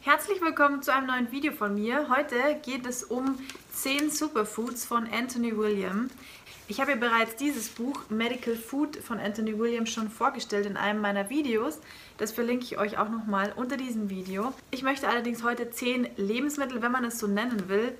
Herzlich willkommen zu einem neuen Video von mir. Heute geht es um 10 Superfoods von Anthony William. Ich habe ja bereits dieses Buch Medical Food von Anthony William schon vorgestellt in einem meiner Videos. Das verlinke ich euch auch nochmal unter diesem Video. Ich möchte allerdings heute 10 Lebensmittel, wenn man es so nennen will,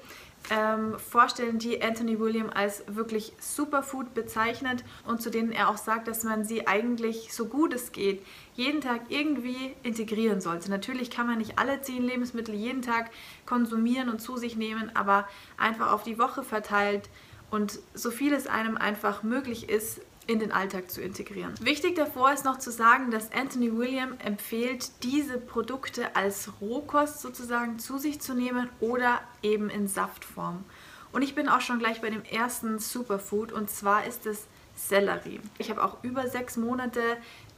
ähm, vorstellen, die Anthony William als wirklich Superfood bezeichnet und zu denen er auch sagt, dass man sie eigentlich so gut es geht jeden Tag irgendwie integrieren sollte. Natürlich kann man nicht alle zehn Lebensmittel jeden Tag konsumieren und zu sich nehmen, aber einfach auf die Woche verteilt und so viel es einem einfach möglich ist, in den Alltag zu integrieren. Wichtig davor ist noch zu sagen, dass Anthony William empfiehlt, diese Produkte als Rohkost sozusagen zu sich zu nehmen oder eben in Saftform. Und ich bin auch schon gleich bei dem ersten Superfood und zwar ist es Sellerie. Ich habe auch über sechs Monate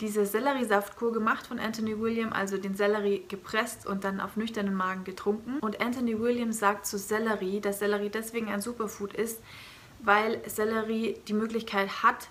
diese Selleriesaftkur gemacht von Anthony William, also den Sellerie gepresst und dann auf nüchternen Magen getrunken. Und Anthony William sagt zu Sellerie, dass Sellerie deswegen ein Superfood ist, weil Sellerie die Möglichkeit hat,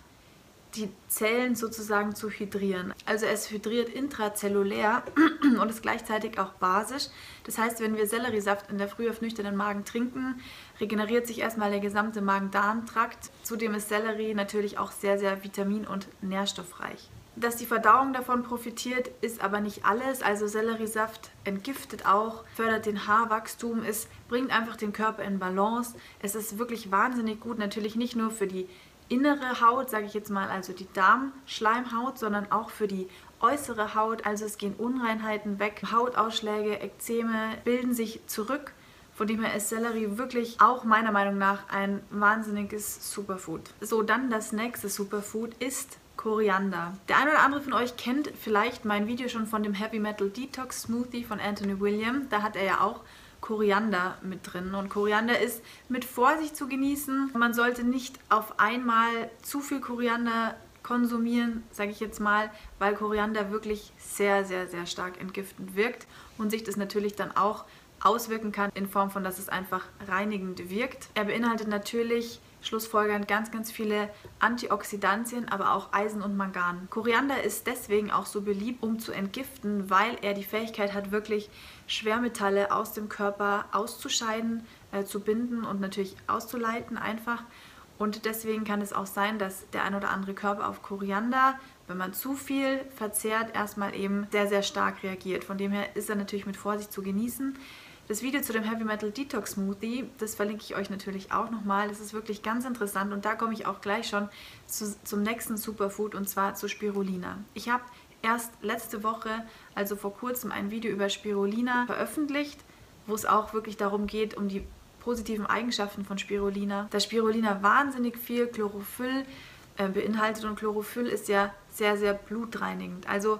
die Zellen sozusagen zu hydrieren. Also es hydriert intrazellulär und ist gleichzeitig auch basisch. Das heißt, wenn wir Selleriesaft in der Früh auf nüchternen Magen trinken, regeneriert sich erstmal der gesamte Magen-Darm-Trakt. Zudem ist Sellerie natürlich auch sehr, sehr vitamin- und nährstoffreich. Dass die Verdauung davon profitiert, ist aber nicht alles. Also Selleriesaft entgiftet auch, fördert den Haarwachstum, es bringt einfach den Körper in Balance. Es ist wirklich wahnsinnig gut, natürlich nicht nur für die innere Haut, sage ich jetzt mal, also die Darmschleimhaut, sondern auch für die äußere Haut. Also es gehen Unreinheiten weg, Hautausschläge, Ekzeme bilden sich zurück. Von dem her ist Sellerie wirklich auch meiner Meinung nach ein wahnsinniges Superfood. So, dann das nächste Superfood ist Koriander. Der eine oder andere von euch kennt vielleicht mein Video schon von dem Heavy Metal Detox Smoothie von Anthony William. Da hat er ja auch Koriander mit drin. Und Koriander ist mit Vorsicht zu genießen. Man sollte nicht auf einmal zu viel Koriander konsumieren, sage ich jetzt mal, weil Koriander wirklich sehr, sehr, sehr stark entgiftend wirkt und sich das natürlich dann auch auswirken kann in Form von, dass es einfach reinigend wirkt. Er beinhaltet natürlich schlussfolgernd ganz, ganz viele Antioxidantien, aber auch Eisen und Mangan. Koriander ist deswegen auch so beliebt, um zu entgiften, weil er die Fähigkeit hat, wirklich Schwermetalle aus dem Körper auszuscheiden, äh, zu binden und natürlich auszuleiten einfach. Und deswegen kann es auch sein, dass der ein oder andere Körper auf Koriander, wenn man zu viel verzehrt, erstmal eben sehr, sehr stark reagiert. Von dem her ist er natürlich mit Vorsicht zu genießen. Das Video zu dem Heavy Metal Detox Smoothie, das verlinke ich euch natürlich auch nochmal. Das ist wirklich ganz interessant und da komme ich auch gleich schon zu, zum nächsten Superfood und zwar zu Spirulina. Ich habe erst letzte Woche, also vor kurzem, ein Video über Spirulina veröffentlicht, wo es auch wirklich darum geht, um die positiven Eigenschaften von Spirulina. Da Spirulina wahnsinnig viel Chlorophyll äh, beinhaltet und Chlorophyll ist ja sehr, sehr blutreinigend. Also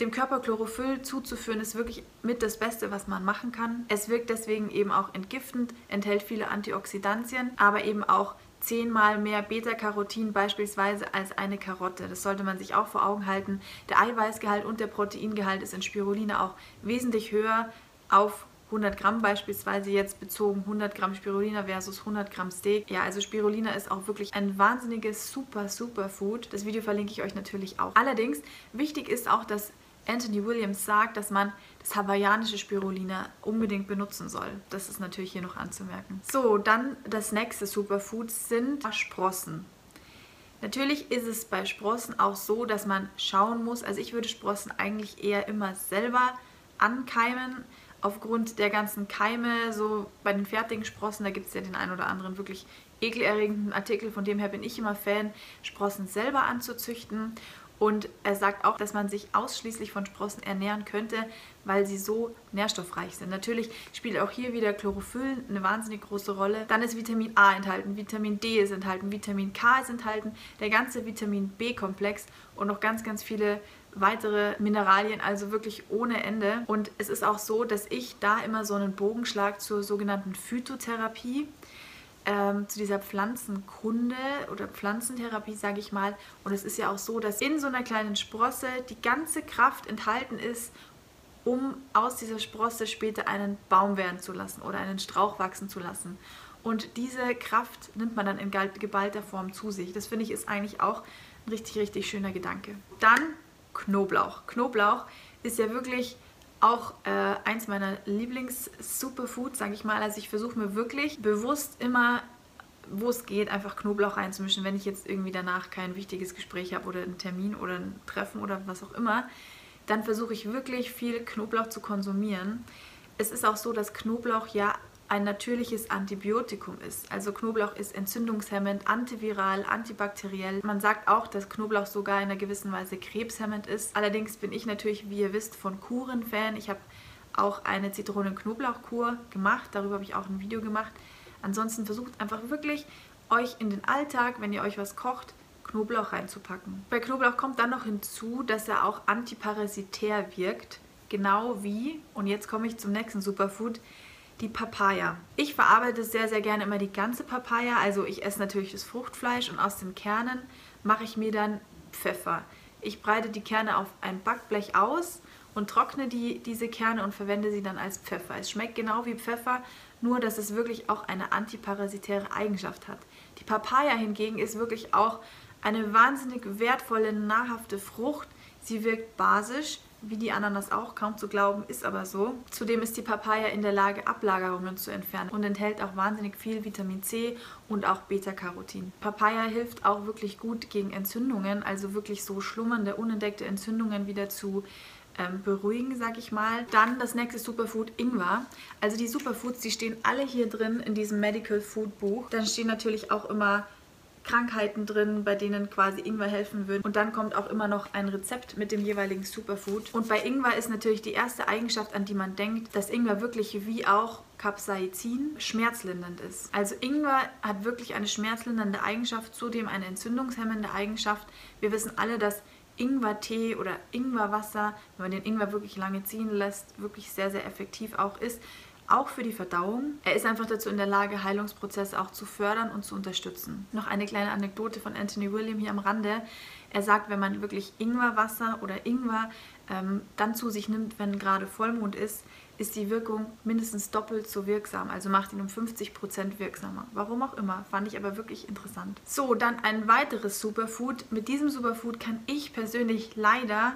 dem Körper Chlorophyll zuzuführen ist wirklich mit das Beste, was man machen kann. Es wirkt deswegen eben auch entgiftend, enthält viele Antioxidantien, aber eben auch zehnmal mehr Beta-Carotin beispielsweise als eine Karotte. Das sollte man sich auch vor Augen halten. Der Eiweißgehalt und der Proteingehalt ist in Spirulina auch wesentlich höher auf 100 Gramm beispielsweise jetzt bezogen 100 Gramm Spirulina versus 100 Gramm Steak. Ja, also Spirulina ist auch wirklich ein wahnsinniges super, super Food. Das Video verlinke ich euch natürlich auch. Allerdings, wichtig ist auch, dass Anthony Williams sagt, dass man das hawaiianische Spirulina unbedingt benutzen soll. Das ist natürlich hier noch anzumerken. So, dann das nächste Superfood sind Sprossen. Natürlich ist es bei Sprossen auch so, dass man schauen muss, also ich würde Sprossen eigentlich eher immer selber ankeimen, aufgrund der ganzen Keime, so bei den fertigen Sprossen, da gibt es ja den einen oder anderen wirklich ekelerregenden Artikel, von dem her bin ich immer Fan, Sprossen selber anzuzüchten und er sagt auch, dass man sich ausschließlich von Sprossen ernähren könnte, weil sie so nährstoffreich sind. Natürlich spielt auch hier wieder Chlorophyll eine wahnsinnig große Rolle. Dann ist Vitamin A enthalten, Vitamin D ist enthalten, Vitamin K ist enthalten, der ganze Vitamin B-Komplex und noch ganz, ganz viele weitere Mineralien, also wirklich ohne Ende. Und es ist auch so, dass ich da immer so einen Bogen zur sogenannten Phytotherapie ähm, zu dieser Pflanzenkunde oder Pflanzentherapie, sage ich mal. Und es ist ja auch so, dass in so einer kleinen Sprosse die ganze Kraft enthalten ist, um aus dieser Sprosse später einen Baum werden zu lassen oder einen Strauch wachsen zu lassen. Und diese Kraft nimmt man dann in geballter Form zu sich. Das finde ich ist eigentlich auch ein richtig, richtig schöner Gedanke. Dann Knoblauch. Knoblauch ist ja wirklich auch äh, eins meiner Lieblings-Superfoods, sage ich mal. Also ich versuche mir wirklich bewusst immer, wo es geht, einfach Knoblauch reinzumischen, wenn ich jetzt irgendwie danach kein wichtiges Gespräch habe oder einen Termin oder ein Treffen oder was auch immer. Dann versuche ich wirklich viel Knoblauch zu konsumieren. Es ist auch so, dass Knoblauch ja ein natürliches Antibiotikum ist. Also Knoblauch ist entzündungshemmend, antiviral, antibakteriell. Man sagt auch, dass Knoblauch sogar in einer gewissen Weise krebshemmend ist. Allerdings bin ich natürlich, wie ihr wisst, von Kuren Fan. Ich habe auch eine Zitronen-Knoblauch-Kur gemacht. Darüber habe ich auch ein Video gemacht. Ansonsten versucht einfach wirklich euch in den Alltag, wenn ihr euch was kocht, Knoblauch reinzupacken. Bei Knoblauch kommt dann noch hinzu, dass er auch antiparasitär wirkt. Genau wie, und jetzt komme ich zum nächsten Superfood, die Papaya. Ich verarbeite sehr, sehr gerne immer die ganze Papaya. Also ich esse natürlich das Fruchtfleisch und aus den Kernen mache ich mir dann Pfeffer. Ich breite die Kerne auf ein Backblech aus und trockne die, diese Kerne und verwende sie dann als Pfeffer. Es schmeckt genau wie Pfeffer, nur dass es wirklich auch eine antiparasitäre Eigenschaft hat. Die Papaya hingegen ist wirklich auch eine wahnsinnig wertvolle, nahrhafte Frucht. Sie wirkt basisch, wie die Ananas auch, kaum zu glauben, ist aber so. Zudem ist die Papaya in der Lage, Ablagerungen zu entfernen und enthält auch wahnsinnig viel Vitamin C und auch Beta-Carotin. Papaya hilft auch wirklich gut gegen Entzündungen, also wirklich so schlummernde, unentdeckte Entzündungen wieder zu ähm, beruhigen, sag ich mal. Dann das nächste Superfood Ingwer. Also die Superfoods, die stehen alle hier drin in diesem Medical Food Buch. Dann stehen natürlich auch immer Krankheiten drin, bei denen quasi Ingwer helfen würde. Und dann kommt auch immer noch ein Rezept mit dem jeweiligen Superfood. Und bei Ingwer ist natürlich die erste Eigenschaft, an die man denkt, dass Ingwer wirklich wie auch Capsaicin schmerzlindernd ist. Also Ingwer hat wirklich eine schmerzlindernde Eigenschaft, zudem eine entzündungshemmende Eigenschaft. Wir wissen alle, dass Ingwertee oder Ingwerwasser, wenn man den Ingwer wirklich lange ziehen lässt, wirklich sehr, sehr effektiv auch ist auch für die Verdauung. Er ist einfach dazu in der Lage, Heilungsprozesse auch zu fördern und zu unterstützen. Noch eine kleine Anekdote von Anthony William hier am Rande. Er sagt, wenn man wirklich Ingwerwasser oder Ingwer ähm, dann zu sich nimmt, wenn gerade Vollmond ist, ist die Wirkung mindestens doppelt so wirksam, also macht ihn um 50% wirksamer. Warum auch immer, fand ich aber wirklich interessant. So, dann ein weiteres Superfood. Mit diesem Superfood kann ich persönlich leider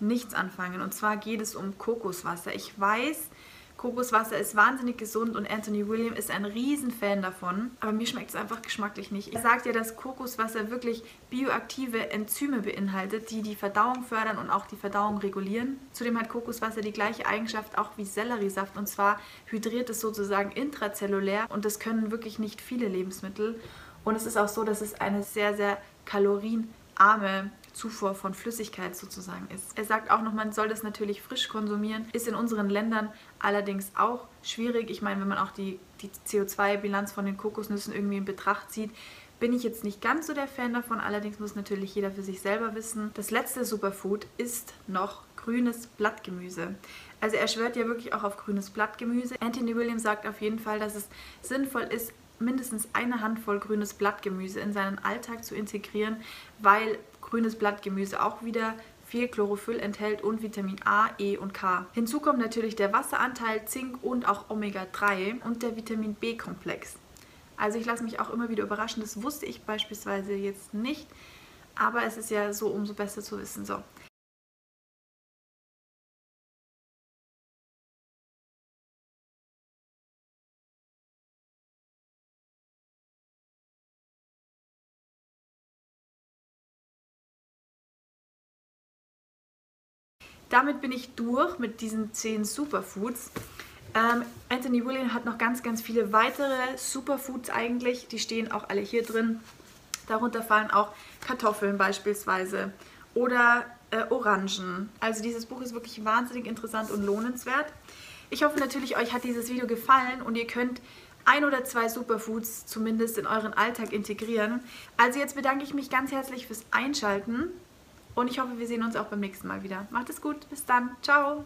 nichts anfangen. Und zwar geht es um Kokoswasser. Ich weiß, Kokoswasser ist wahnsinnig gesund und Anthony William ist ein Riesenfan davon. Aber mir schmeckt es einfach geschmacklich nicht. Er sagt ja, dass Kokoswasser wirklich bioaktive Enzyme beinhaltet, die die Verdauung fördern und auch die Verdauung regulieren. Zudem hat Kokoswasser die gleiche Eigenschaft auch wie Selleriesaft und zwar hydriert es sozusagen intrazellulär und das können wirklich nicht viele Lebensmittel. Und es ist auch so, dass es eine sehr, sehr kalorienarme Zufuhr von Flüssigkeit sozusagen ist. Er sagt auch noch, man soll das natürlich frisch konsumieren, ist in unseren Ländern allerdings auch schwierig. Ich meine, wenn man auch die, die CO2-Bilanz von den Kokosnüssen irgendwie in Betracht zieht, bin ich jetzt nicht ganz so der Fan davon. Allerdings muss natürlich jeder für sich selber wissen. Das letzte Superfood ist noch grünes Blattgemüse. Also er schwört ja wirklich auch auf grünes Blattgemüse. Anthony Williams sagt auf jeden Fall, dass es sinnvoll ist, mindestens eine Handvoll grünes Blattgemüse in seinen Alltag zu integrieren, weil grünes Blattgemüse auch wieder viel Chlorophyll enthält und Vitamin A, E und K. Hinzu kommt natürlich der Wasseranteil, Zink und auch Omega-3 und der Vitamin B-Komplex. Also ich lasse mich auch immer wieder überraschen, das wusste ich beispielsweise jetzt nicht, aber es ist ja so umso besser zu wissen. So, damit bin ich durch mit diesen 10 Superfoods. Ähm, Anthony William hat noch ganz, ganz viele weitere Superfoods eigentlich. Die stehen auch alle hier drin. Darunter fallen auch Kartoffeln beispielsweise oder äh, Orangen. Also dieses Buch ist wirklich wahnsinnig interessant und lohnenswert. Ich hoffe natürlich, euch hat dieses Video gefallen und ihr könnt ein oder zwei Superfoods zumindest in euren Alltag integrieren. Also jetzt bedanke ich mich ganz herzlich fürs Einschalten und ich hoffe, wir sehen uns auch beim nächsten Mal wieder. Macht es gut, bis dann, ciao!